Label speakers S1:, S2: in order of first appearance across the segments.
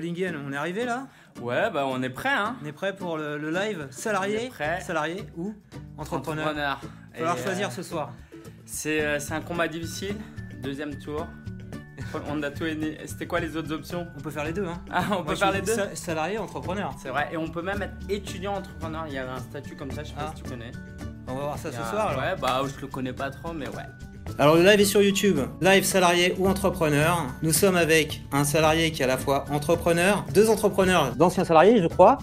S1: On est arrivé là
S2: Ouais, bah on est prêt, hein
S1: On est prêt pour le, le live Salarié
S2: prêt.
S1: Salarié ou entrepreneur
S2: Entrepreneur.
S1: Il va falloir choisir
S2: euh,
S1: ce soir.
S2: C'est euh, c'est un combat difficile. Deuxième tour. On a tout aimé. C'était quoi les autres options?
S1: On peut faire les deux. Hein.
S2: Ah, on
S1: Moi,
S2: peut faire les deux?
S1: sa- Salarié, entrepreneur.
S2: C'est vrai. Et on peut même être étudiant entrepreneur. Il y a un statut comme ça, je sais
S1: Ah.
S2: pas si tu connais.
S1: On va voir ça ce soir. alors.
S2: Ouais, bah je le connais pas trop, mais ouais.
S1: Alors le live est sur YouTube, live salarié ou entrepreneur. Nous sommes avec un salarié qui est à la fois entrepreneur, deux entrepreneurs d'anciens salariés je crois,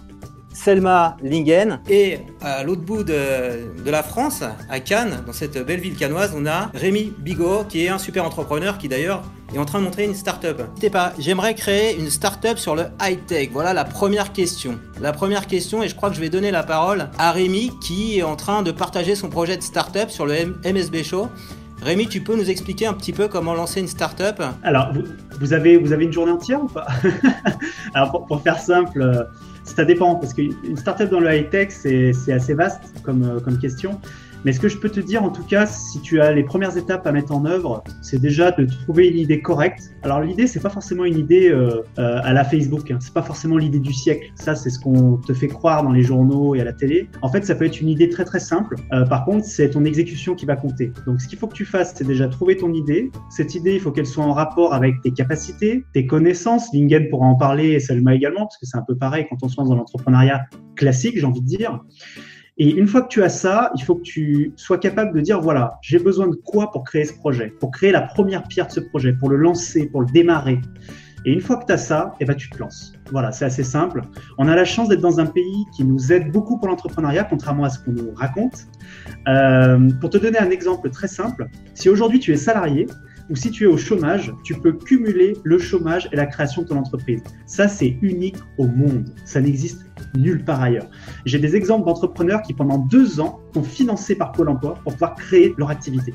S1: Selma Lingen, et à l'autre bout de, de la France, à Cannes, dans cette belle ville cannoise, on a Rémi Bigot qui est un super entrepreneur qui d'ailleurs est en train de montrer une start-up. N'hésitez pas, j'aimerais créer une start-up sur le high-tech. Voilà la première question. La première question, et je crois que je vais donner la parole à Rémi qui est en train de partager son projet de start-up sur le MSB Show. Rémi, tu peux nous expliquer un petit peu comment lancer une start-up?
S3: Alors, vous, avez, vous avez une journée entière ou pas? Alors, pour, faire simple, euh, ça dépend, parce qu'une startup dans le high-tech, c'est c'est assez vaste comme, euh, comme question. Mais ce que je peux te dire, en tout cas, si tu as les premières étapes à mettre en œuvre, c'est déjà de trouver une idée correcte. Alors, l'idée, c'est pas forcément une idée euh, euh, à la Facebook. Hein. C'est pas forcément l'idée du siècle. Ça, c'est ce qu'on te fait croire dans les journaux et à la télé. En fait, ça peut être une idée très très simple. Euh, par contre, c'est ton exécution qui va compter. Donc, ce qu'il faut que tu fasses, c'est déjà trouver ton idée. Cette idée, il faut qu'elle soit en rapport avec tes capacités, tes connaissances. Lingen pourra en parler et Selma également, parce que c'est un peu pareil quand on se lance dans l'entrepreneuriat classique, j'ai envie de dire. Et une fois que tu as ça, il faut que tu sois capable de dire, voilà, j'ai besoin de quoi pour créer ce projet, pour créer la première pierre de ce projet, pour le lancer, pour le démarrer. Et une fois que tu as ça, eh ben, tu te lances. Voilà, c'est assez simple. On a la chance d'être dans un pays qui nous aide beaucoup pour l'entrepreneuriat, contrairement à ce qu'on nous raconte. Euh, pour te donner un exemple très simple, si aujourd'hui tu es salarié ou si tu es au chômage, tu peux cumuler le chômage et la création de ton entreprise. Ça, c'est unique au monde. Ça n'existe nulle part ailleurs. J'ai des exemples d'entrepreneurs qui, pendant deux ans, sont financés par Pôle emploi pour pouvoir créer leur activité.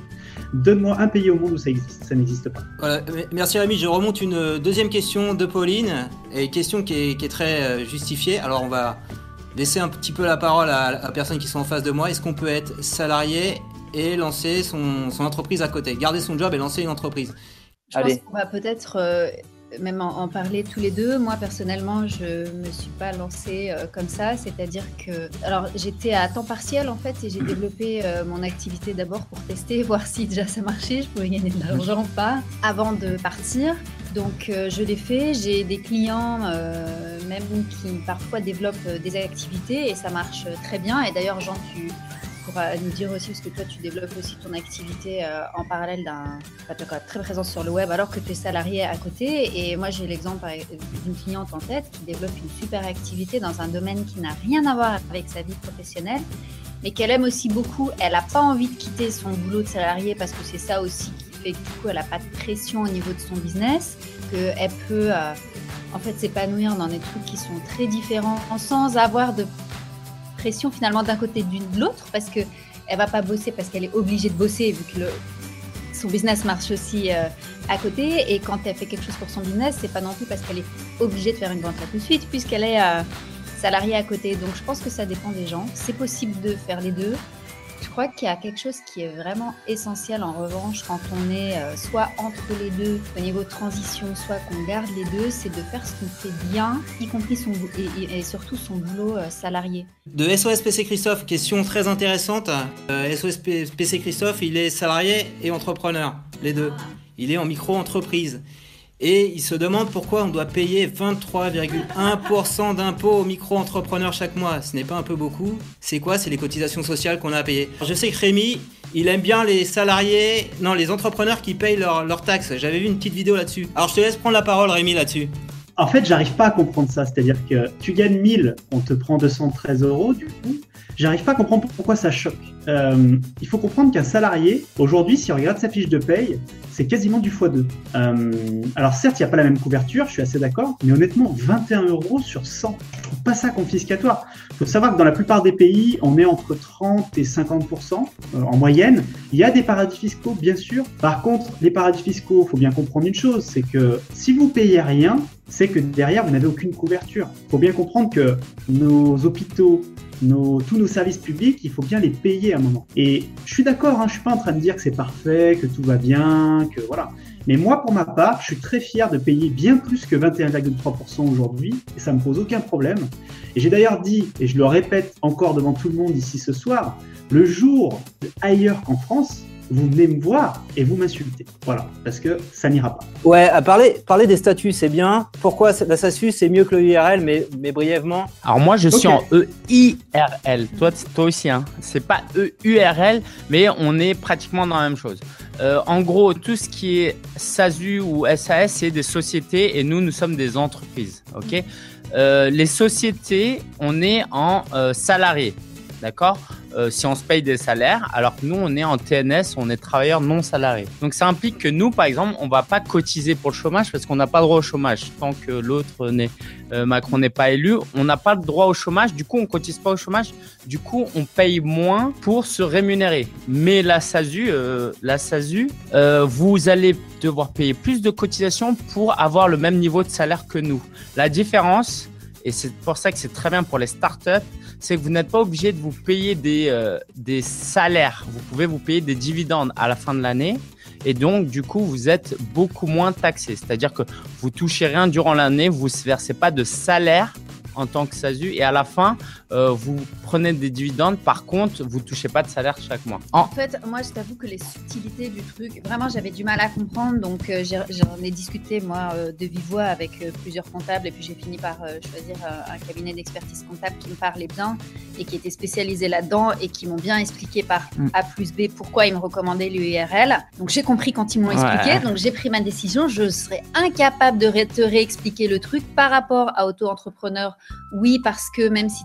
S3: Donne-moi un pays au monde où ça existe. Ça n'existe pas.
S1: Merci Rémi. Je remonte une euh, deuxième question de Pauline, et question qui est, très euh, justifiée. Alors on va laisser un petit peu la parole à, à la personne qui sont en face de moi. Est-ce qu'on peut être salarié et lancer son, son entreprise à côté Garder son job et lancer une entreprise
S4: Je
S1: Allez.
S4: pense qu'on va peut-être euh, même en, en parler tous les deux. Moi, personnellement, je me suis pas lancée euh, comme ça. C'est-à-dire que. Alors, j'étais à temps partiel, en fait, et j'ai développé euh, mon activité d'abord pour tester, voir si déjà ça marchait, je pouvais gagner de l'argent ou pas, avant de partir. Donc, euh, je l'ai fait. J'ai des clients, euh, même qui parfois développent euh, des activités, et ça marche très bien. Et d'ailleurs, Jean, tu pourras nous dire aussi, parce que toi, tu développes aussi ton activité euh, en parallèle d'un. Tu es très présent sur le web alors que tu es salarié à côté. Et moi, j'ai l'exemple d'une cliente en tête qui développe une super activité dans un domaine qui n'a rien à voir avec sa vie professionnelle, mais qu'elle aime aussi beaucoup. Elle n'a pas envie de quitter son boulot de salarié parce que c'est ça aussi qui fait que du coup, elle n'a pas de pression au niveau de son business, qu'elle peut. euh, en fait, s'épanouir dans des trucs qui sont très différents sans avoir de pression finalement d'un côté d'une de l'autre parce que elle va pas bosser parce qu'elle est obligée de bosser vu que le, son business marche aussi euh, à côté. Et quand elle fait quelque chose pour son business c'est pas non plus parce qu'elle est obligée de faire une vente tout de suite puisqu'elle est euh, salariée à côté. Donc je pense que ça dépend des gens. C'est possible de faire les deux je crois qu'il y a quelque chose qui est vraiment essentiel en revanche quand on est euh, soit entre les deux au niveau de transition, soit qu'on garde les deux, c'est de faire ce qu'on fait bien, y compris son et, et- surtout son boulot euh, salarié.
S1: De SOS PC Christophe, question très intéressante. Euh, SOS PC Christophe, il est salarié et entrepreneur, les deux. Il est en micro-entreprise. Et il se demande pourquoi on doit payer 23,1% d'impôts aux micro-entrepreneurs chaque mois. Ce n'est pas un peu beaucoup. C'est quoi? C'est les cotisations sociales qu'on a à payer. Je sais que Rémi, il aime bien les salariés, non, les entrepreneurs qui payent leurs leurs taxes. J'avais vu une petite vidéo là-dessus. Alors je te laisse prendre la parole, Rémi, là-dessus.
S3: En fait, j'arrive pas à comprendre ça. C'est-à-dire que tu gagnes 1000, on te prend 213 euros, du coup. J'arrive pas à comprendre pourquoi ça choque. Euh, il faut comprendre qu'un salarié, aujourd'hui, si on regarde sa fiche de paye, c'est quasiment du x2. Euh, alors certes, il n'y a pas la même couverture, je suis assez d'accord, mais honnêtement, 21 euros sur 100, je trouve pas ça confiscatoire. Il faut savoir que dans la plupart des pays, on est entre 30 et 50% euh, en moyenne. Il y a des paradis fiscaux, bien sûr. Par contre, les paradis fiscaux, faut bien comprendre une chose, c'est que si vous payez rien, c'est que derrière, vous n'avez aucune couverture. Il faut bien comprendre que nos hôpitaux, nos, tous nos services publics, il faut bien les payer à un moment. Et je suis d'accord, hein, je suis pas en train de dire que c'est parfait, que tout va bien, que voilà. Mais moi, pour ma part, je suis très fier de payer bien plus que 21,3% aujourd'hui, et ça me pose aucun problème. Et j'ai d'ailleurs dit, et je le répète encore devant tout le monde ici ce soir, le jour ailleurs qu'en France, vous venez me voir et vous m'insultez. Voilà, parce que ça n'ira pas.
S1: Ouais, à parler, parler des statuts, c'est bien. Pourquoi la SASU, c'est mieux que le URL, mais, mais brièvement
S2: Alors moi, je suis en EIRL. Toi, toi aussi, hein. C'est pas EURL, mais on est pratiquement dans la même chose. Euh, en gros, tout ce qui est SASU ou SAS, c'est des sociétés et nous, nous sommes des entreprises. Ok? Euh, les sociétés, on est en euh, salarié, d'accord euh, si on se paye des salaires, alors que nous, on est en TNS, on est travailleur non salarié. Donc ça implique que nous, par exemple, on va pas cotiser pour le chômage parce qu'on n'a pas droit au chômage. Tant que l'autre n'est euh, Macron n'est pas élu, on n'a pas le droit au chômage. Du coup, on cotise pas au chômage. Du coup, on paye moins pour se rémunérer. Mais la SASU, euh, la SASU, vous allez devoir payer plus de cotisations pour avoir le même niveau de salaire que nous. La différence, et c'est pour ça que c'est très bien pour les startups, c'est que vous n'êtes pas obligé de vous payer des, euh, des salaires. Vous pouvez vous payer des dividendes à la fin de l'année. Et donc, du coup, vous êtes beaucoup moins taxé. C'est-à-dire que vous touchez rien durant l'année, vous ne versez pas de salaire en tant que SASU et à la fin, euh, vous prenez des dividendes. Par contre, vous touchez pas de salaire chaque mois.
S4: En, fait, moi, je t'avoue que les subtilités du truc, vraiment, j'avais du mal à comprendre. Donc, euh, j'en ai, discuté, moi, euh, de vive voix avec plusieurs comptables et puis j'ai fini par choisir un cabinet d'expertise comptable qui me parlait bien et qui était spécialisé là-dedans et qui m'ont bien expliqué par mm. A plus B pourquoi ils me recommandaient l'URL. Donc, j'ai compris quand ils m'ont expliqué. Donc, j'ai pris ma décision. Je serais incapable de te réexpliquer le truc par rapport à auto-entrepreneur oui, parce que même si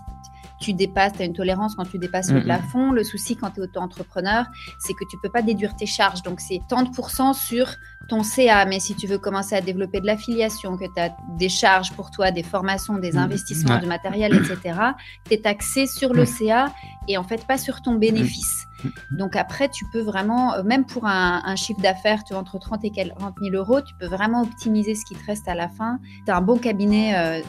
S4: tu dépasses, tu as une tolérance quand tu dépasses le plafond. Le souci quand tu es auto-entrepreneur, c'est que tu peux pas déduire tes charges. Donc, c'est 30% sur ton CA. Mais si tu veux commencer à développer de l'affiliation, que tu as des charges pour toi, des formations, des mmh. investissements, du matériel, etc., tu es taxé sur le CA et en fait pas sur ton bénéfice. Donc après, tu peux vraiment, euh, même pour un, chiffre d'affaires, tu entre 30 et 40 000 euros, tu peux vraiment optimiser ce qui te reste à la fin. Tu as un bon cabinet euh,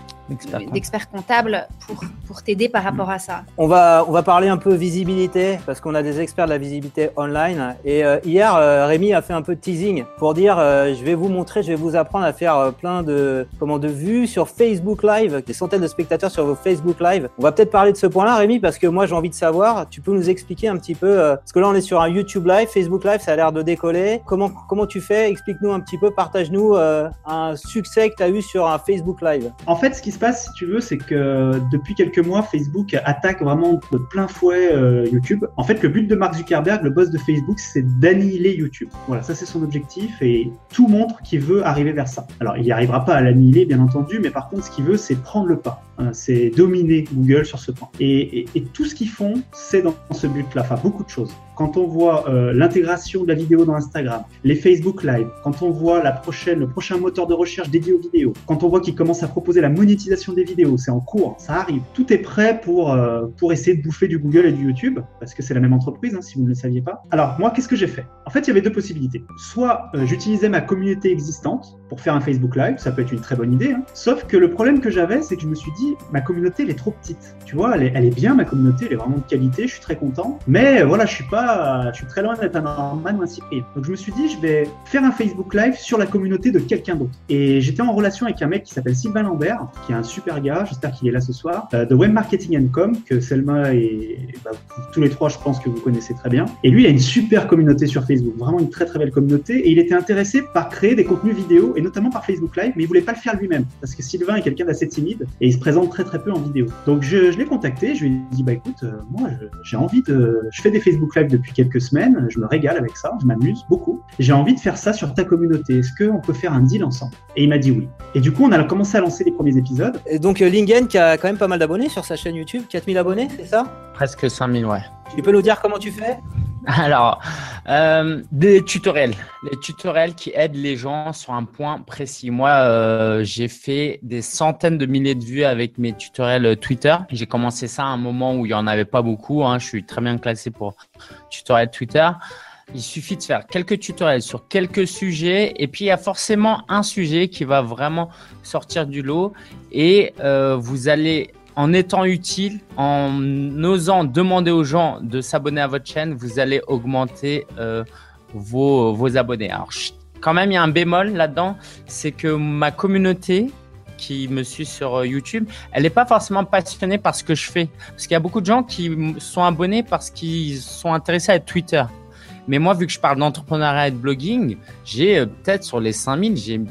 S4: d'experts comptables pour, pour t'aider par rapport à ça.
S1: On va, on va parler un peu visibilité, parce qu'on a des experts de la visibilité online. Et euh, hier, Rémi a fait un peu de teasing pour dire, je vais vous montrer, je vais vous apprendre à faire plein de, comment, de vues sur Facebook Live, des centaines de spectateurs sur vos Facebook Live. On va peut-être parler de ce point-là, Rémi, parce que moi j'ai envie de savoir, tu peux nous expliquer un petit peu euh, parce que là, on est sur un YouTube Live, Facebook Live, ça a l'air de décoller. Comment, comment tu fais? Explique-nous un petit peu, partage-nous euh, un succès que tu as eu sur un Facebook Live.
S3: En fait, ce qui se passe, si tu veux, c'est que depuis quelques mois, Facebook attaque vraiment de plein fouet euh, YouTube. En fait, le but de Mark Zuckerberg, le boss de Facebook, c'est d'annihiler YouTube. Voilà, ça c'est son objectif et tout montre qu'il veut arriver vers ça. Alors, il n'y arrivera pas à l'annihiler, bien entendu, mais par contre, ce qu'il veut, c'est prendre le pas. Hein, c'est dominer Google sur ce point. Et, tout ce qu'ils font, c'est dans ce but-là. Enfin, beaucoup de quand on voit euh, l'intégration de la vidéo dans Instagram, les Facebook Live, quand on voit le prochain moteur de recherche dédié aux vidéos, quand on voit qu'ils commencent à proposer la monétisation des vidéos, c'est en cours, ça arrive. Tout est prêt pour, euh, pour essayer de bouffer du Google et du YouTube, parce que c'est la même entreprise, hein, si vous ne le saviez pas. Alors, moi, qu'est-ce que j'ai fait? En fait, il y avait deux possibilités. Soit euh, j'utilisais ma communauté existante pour faire un Facebook Live, ça peut être une très bonne idée, hein. sauf que le problème que j'avais, c'est que je me suis dit, ma communauté, elle est trop petite. Tu vois, elle est, elle est bien, ma communauté, elle est vraiment de qualité, je suis très content, mais voilà, je suis pas je suis très loin d'être un Norman ou un. Donc je me suis dit, je vais faire un Facebook Live sur la communauté de quelqu'un d'autre. Et j'étais en relation avec un mec qui s'appelle Sylvain Lambert, qui est un super gars, j'espère qu'il est là ce soir, euh, de Web Marketing Com, que Selma et bah, tous les trois, je pense que vous connaissez très bien. Et lui, il a une super communauté sur Facebook, vraiment une très très belle communauté. Et il était intéressé par créer des contenus vidéo, et notamment par Facebook Live, mais il voulait pas le faire lui-même, parce que Sylvain est quelqu'un d'assez timide, et il se présente très très peu en vidéo. Donc je, je l'ai contacté, je lui ai dit, bah écoute, euh, moi j'ai envie de... Je fais des Facebook Live depuis quelques semaines, je me régale avec ça, je m'amuse beaucoup. J'ai envie de faire ça sur ta communauté. Est-ce qu'on peut faire un deal ensemble? Et il m'a dit oui. Et du coup, on a commencé à lancer les premiers épisodes.
S1: Et donc euh, Lingen qui a quand même pas mal d'abonnés sur sa chaîne YouTube, 4000 abonnés, c'est ça?
S2: Presque 5000, ouais.
S1: Tu peux nous dire comment tu fais?
S2: Alors, euh, des tutoriels. Les tutoriels qui aident les gens sur un point précis. Moi, euh, j'ai fait des centaines de milliers de vues avec mes tutoriels Twitter. J'ai commencé ça à un moment où il n'y en avait pas beaucoup. Hein. Je suis très bien classé pour tutoriels Twitter. Il suffit de faire quelques tutoriels sur quelques sujets et puis il y a forcément un sujet qui va vraiment sortir du lot et euh, vous allez en étant utile, en osant demander aux gens de s'abonner à votre chaîne, vous allez augmenter euh, vos, vos, abonnés. Alors, quand même, il y a un bémol là-dedans, c'est que ma communauté qui me suit sur euh, YouTube, elle n'est pas forcément passionnée par ce que je fais. Parce qu'il y a beaucoup de gens qui sont abonnés parce qu'ils sont intéressés à Twitter. Mais moi, vu que je parle d'entrepreneuriat et de blogging, j'ai euh, peut-être sur les 5000, j'ai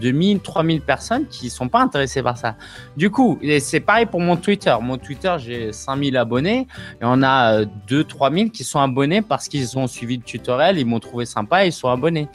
S2: 2000, 3000 personnes qui sont pas intéressées par ça. Du coup, c'est pareil pour mon Twitter. Mon Twitter, j'ai 5000 abonnés et on a 2 euh, 3000 qui sont abonnés parce qu'ils ont suivi le tutoriel, ils m'ont trouvé sympa et ils sont abonnés.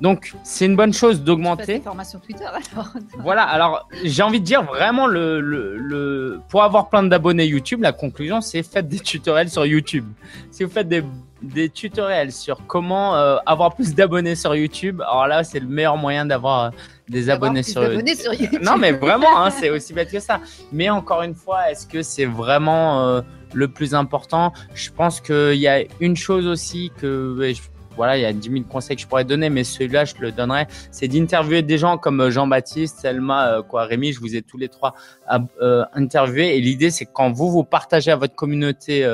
S2: Donc, c'est une bonne chose d'augmenter.
S4: Formation Twitter alors.
S2: Voilà, alors j'ai envie de dire vraiment le, le, le pour avoir plein d'abonnés YouTube, la conclusion c'est faites des tutoriels sur YouTube. Si vous faites des des tutoriels sur comment euh, avoir plus d'abonnés sur YouTube. Alors là, c'est le meilleur moyen d'avoir euh, des abonnés sur... YouTube. Non, mais vraiment, hein, c'est aussi bête que ça. Mais encore une fois, est-ce que c'est vraiment euh, le plus important? Je pense qu'il y a une chose aussi que... voilà, il y a 10 000 conseils que je pourrais donner, mais celui-là, je le donnerai. C'est d'interviewer des gens comme Jean-Baptiste, Selma, quoi, Rémi. Je vous ai tous les trois interviewés. Et l'idée, c'est quand vous vous partagez à votre communauté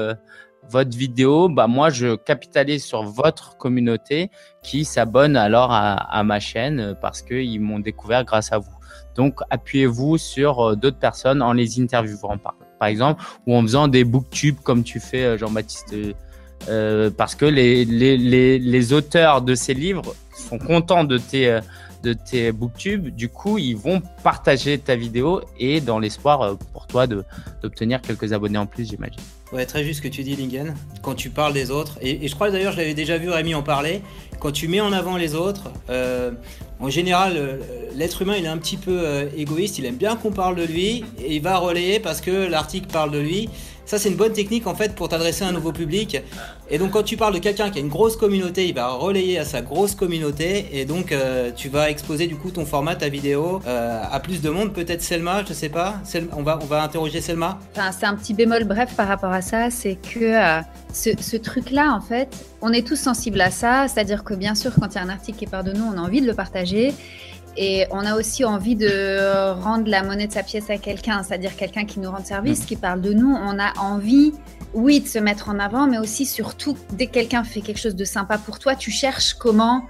S2: votre vidéo, bah moi je capitalise sur votre communauté qui s'abonne alors à, ma chaîne euh, parce qu'ils m'ont découvert grâce à vous. Donc appuyez-vous sur euh, d'autres personnes en les interviewant par, exemple ou en faisant des booktubes comme tu fais euh, Jean-Baptiste parce que les, les, les, les, auteurs de ces livres sont contents de tes de tes booktubes, du coup, ils vont partager ta vidéo et dans l'espoir pour toi d'obtenir quelques abonnés en plus, j'imagine.
S1: Ouais, très juste ce que tu dis, Lingen. Quand tu parles des autres, et, je crois d'ailleurs, je l'avais déjà vu Rémi en parler, quand tu mets en avant les autres, euh, en général, euh, l'être humain, il est un petit peu euh, égoïste, il aime bien qu'on parle de lui, et il va relayer parce que l'article parle de lui. Ça, c'est une bonne technique en fait pour t'adresser à un nouveau public. Et donc, quand tu parles de quelqu'un qui a une grosse communauté, il va relayer à sa grosse communauté. Et donc, euh, tu vas exposer du coup ton format, ta vidéo euh, à plus de monde. Peut-être Selma, je sais pas. on, va, on va interroger Selma.
S4: Enfin, c'est un petit bémol bref par rapport à ça. C'est que euh, ce, ce truc-là, en fait, on est tous sensibles à ça. C'est-à-dire que bien sûr, quand il y a un article qui est par de nous, on a envie de le partager. Et on a aussi envie de rendre la monnaie de sa pièce à quelqu'un, c'est-à-dire quelqu'un qui nous rend service, qui parle de nous. On a envie, oui, de se mettre en avant, mais aussi surtout, dès que quelqu'un fait quelque chose de sympa pour toi, tu cherches comment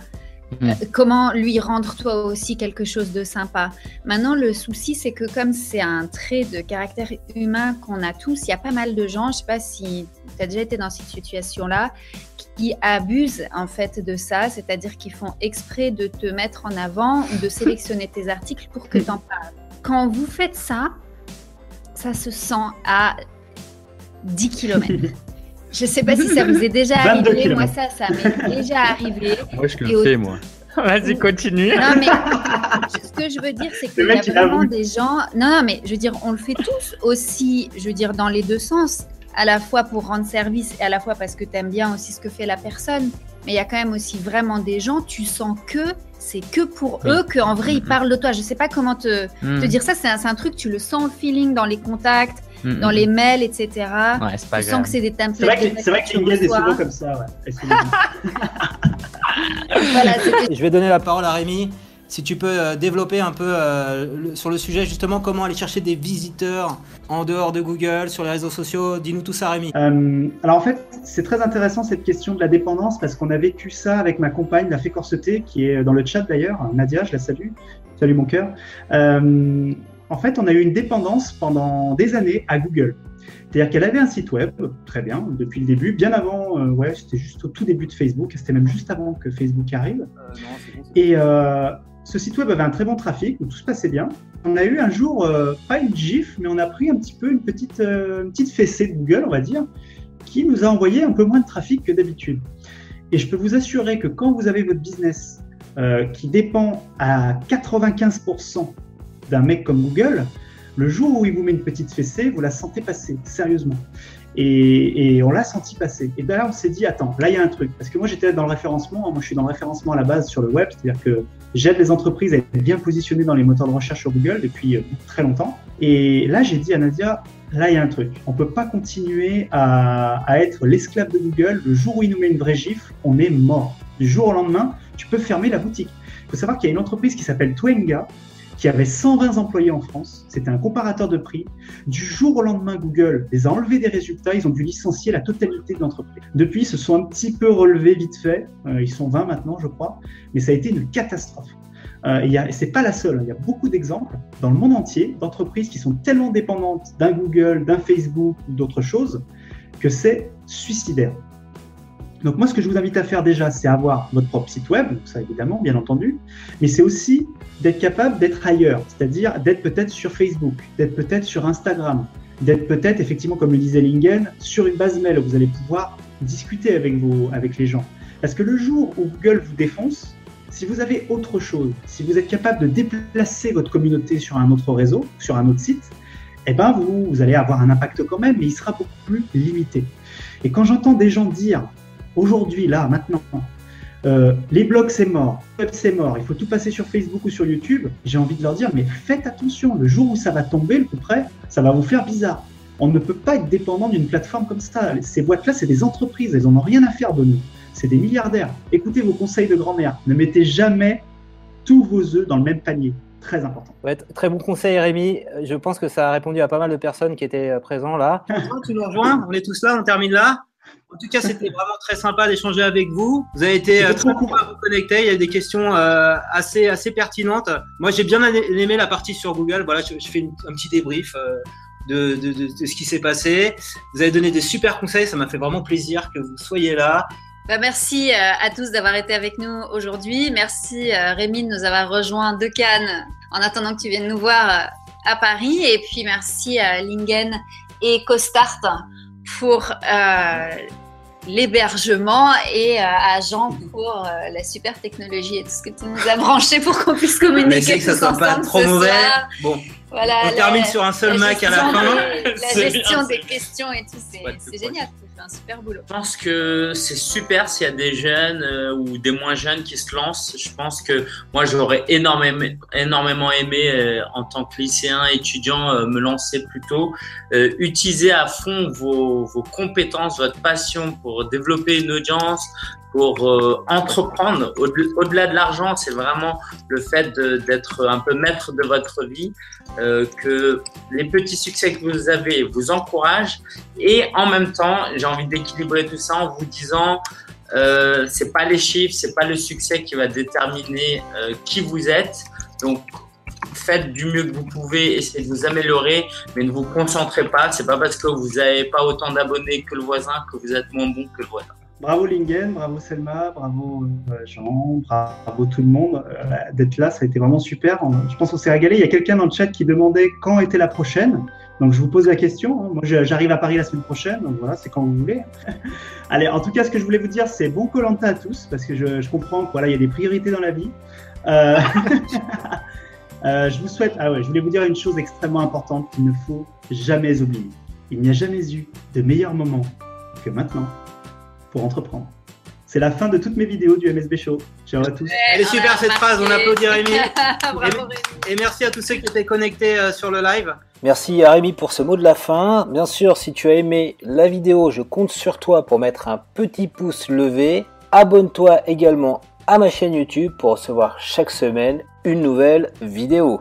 S4: mm. euh, comment lui rendre toi aussi quelque chose de sympa. Maintenant, le souci, c'est que comme c'est un trait de caractère humain qu'on a tous, il y a pas mal de gens, je sais pas si tu as déjà été dans cette situation-là, qui abusent en fait de ça, c'est-à-dire qu'ils font exprès de te mettre en avant ou de sélectionner tes articles pour que tu en parles. Quand vous faites ça, ça se sent à 10 km. Je ne sais pas si ça vous est déjà arrivé. Moi, ça, ça m'est déjà arrivé.
S2: Moi, je le fais, moi. Vas-y, continue.
S4: Non, mais ce que je veux dire, c'est qu'il y a vraiment des gens. Non, non, mais je veux dire, on le fait tous aussi, je veux dire, dans les deux sens à la fois pour rendre service et à la fois parce que tu aimes bien aussi ce que fait la personne. Mais il y a quand même aussi vraiment des gens, tu sens que c'est que pour eux qu'en vrai ils parlent de toi. Je sais pas comment te, te mm. dire ça, c'est un, un, truc, tu le sens le feeling dans les contacts, dans les mails, etc.
S2: Ouais, pas
S4: tu sens que c'est des templates.
S3: C'est vrai que, vrai est souvent comme ça. Ouais.
S1: voilà, je vais donner la parole à Rémi si tu peux euh, développer un peu euh, sur le sujet justement comment aller chercher des visiteurs en dehors de Google, sur les réseaux sociaux, dis-nous tout ça Rémi.
S3: Euh, alors en fait c'est très intéressant cette question de la dépendance parce qu'on a vécu ça avec ma compagne, la Fécorseté, qui est dans le chat d'ailleurs, Nadia, je la salue, salut mon cœur. en fait on a eu une dépendance pendant des années à Google. C'est-à-dire qu'elle avait un site web, très bien, depuis le début, bien avant, ouais, c'était juste au tout début de Facebook, c'était même juste avant que Facebook arrive. Non, bon, et ce site web avait un très bon trafic, tout se passait bien. On a eu un jour, euh, pas une gif, mais on a pris un petit peu une petite, euh, petite fessée de Google, on va dire, qui nous a envoyé un peu moins de trafic que d'habitude. Et je peux vous assurer que quand vous avez votre business euh, qui dépend à 95% d'un mec comme Google, le jour où il vous met une petite fessée, vous la sentez passer, sérieusement. Et, on l'a senti passer. Et là, on s'est dit, attends, là, il y a un truc. Parce que moi, j'étais dans le référencement. Moi, je suis dans le référencement à la base sur le web. C'est-à-dire que j'aide les entreprises à être bien positionnées dans les moteurs de recherche sur Google depuis euh, très longtemps. Et là, j'ai dit à Nadia, là, il y a un truc. On ne peut pas continuer à, à être l'esclave de Google. Le jour où il nous met une vraie gifle, on est mort. Du jour au lendemain, tu peux fermer la boutique. Il faut savoir qu'il y a une entreprise qui s'appelle Twenga qui avait 120 employés en France. C'était un comparateur de prix. Du jour au lendemain, Google les a enlevés des résultats. Ils ont dû licencier la totalité de l'entreprise. Depuis, ils se sont un petit peu relevés vite fait. Euh, ils sont 20 maintenant, je crois. Mais ça a été une catastrophe. Euh, c'est pas la seule. Hein. Il y a beaucoup d'exemples dans le monde entier d'entreprises qui sont tellement dépendantes d'un Google, d'un Facebook ou d'autres choses que c'est suicidaire. Donc moi, ce que je vous invite à faire déjà, c'est avoir votre propre site web, ça évidemment, bien entendu, mais c'est aussi d'être capable d'être ailleurs, c'est-à-dire d'être peut-être sur Facebook, d'être peut-être sur Instagram, d'être peut-être, effectivement, comme le disait Lingen, sur une base mail où vous allez pouvoir discuter avec, avec les gens. Parce que le jour où Google vous défonce, si vous avez autre chose, si vous êtes capable de déplacer votre communauté sur un autre réseau, sur un autre site, eh ben vous, vous allez avoir un impact quand même, mais il sera beaucoup plus limité. Et quand j'entends des gens dire aujourd'hui, là, maintenant, euh, les blogs c'est mort, le web c'est mort, il faut tout passer sur Facebook ou sur YouTube, j'ai envie de leur dire, mais faites attention, le jour où ça va tomber, le coup près, ça va vous faire bizarre. On ne peut pas être dépendant d'une plateforme comme ça. Ces boîtes-là, c'est des entreprises, elles n'en ont rien à faire de nous. C'est des milliardaires. Écoutez vos conseils de grand-mère. Ne mettez jamais tous vos œufs dans le même panier. Très important.
S1: Ouais, très bon conseil, Rémi. Je pense que ça a répondu à pas mal de personnes qui étaient euh, présents là. tu nous rejoins, on est tous là, on termine là? En tout cas, c'était vraiment très sympa d'échanger avec vous. Vous avez été euh, très cool à vous connecter. Il y a des questions euh, assez, assez pertinentes. Moi, j'ai bien aimé la partie sur Google. Voilà, je, fais un petit débrief. de, de, de, ce qui s'est passé. Vous avez donné des super conseils, ça m'a fait vraiment plaisir que vous soyez là.
S4: Bah, merci euh, à tous d'avoir été avec nous aujourd'hui. Merci euh, Rémi de nous avoir rejoints de Cannes en attendant que tu viennes nous voir euh, à Paris. Et puis merci à Lingen et Costart pour l'hébergement et à Jean pour la super technologie et tout ce que tu nous as branché pour qu'on puisse communiquer.
S1: Mais que ça soit pas trop mauvais. Bon. Voilà, on termine sur un seul Mac à la fin.
S4: la gestion des questions et tout, c'est génial
S2: Je pense que c'est super s'il y a des jeunes euh, ou des moins jeunes qui se lancent. Je pense que moi, j'aurais énormément, énormément aimé, euh, en tant que lycéen, étudiant, euh, me lancer plus tôt. utiliser à fond vos compétences, votre passion pour développer une audience, pour euh, entreprendre. Au-delà de l'argent, c'est vraiment le fait d'être un peu maître de votre vie, euh, que les petits succès que vous avez vous encouragent et en même temps, j'ai envie d'équilibrer tout ça en vous disant euh, c'est pas les chiffres, c'est pas le succès qui va déterminer qui vous êtes. Donc faites du mieux que vous pouvez, essayez de vous améliorer, mais ne vous concentrez pas. C'est pas parce que vous n'avez pas autant d'abonnés que le voisin que vous êtes moins bon que le voisin.
S3: Bravo Lingen, bravo Selma, bravo euh, Jean, bravo tout le monde euh, d'être là, ça a été vraiment super. Je pense qu'on s'est régalé. Il y a quelqu'un dans le chat qui demandait quand était la prochaine. Donc je vous pose la question. Hein. Moi j'arrive à Paris la semaine prochaine, donc voilà, c'est quand vous voulez. Allez, en tout cas, ce que je voulais vous dire, c'est bon Colanta à tous, parce que je, comprends qu'il y a des priorités dans la vie. Euh, je vous souhaite, ah ouais, je voulais vous dire une chose extrêmement importante qu'il ne faut jamais oublier. Il n'y a jamais eu de meilleur moment que maintenant entreprendre. C'est la fin de toutes mes vidéos du MSB Show. Ciao à tous.
S1: Elle est super cette phrase, on applaudit Rémi. et, et, merci à tous ceux qui étaient connectés euh, sur le live. Merci à Rémi pour ce mot de la fin. Bien sûr, si tu as aimé la vidéo, je compte sur toi pour mettre un petit pouce levé. Abonne-toi également à ma chaîne YouTube pour recevoir chaque semaine une nouvelle vidéo.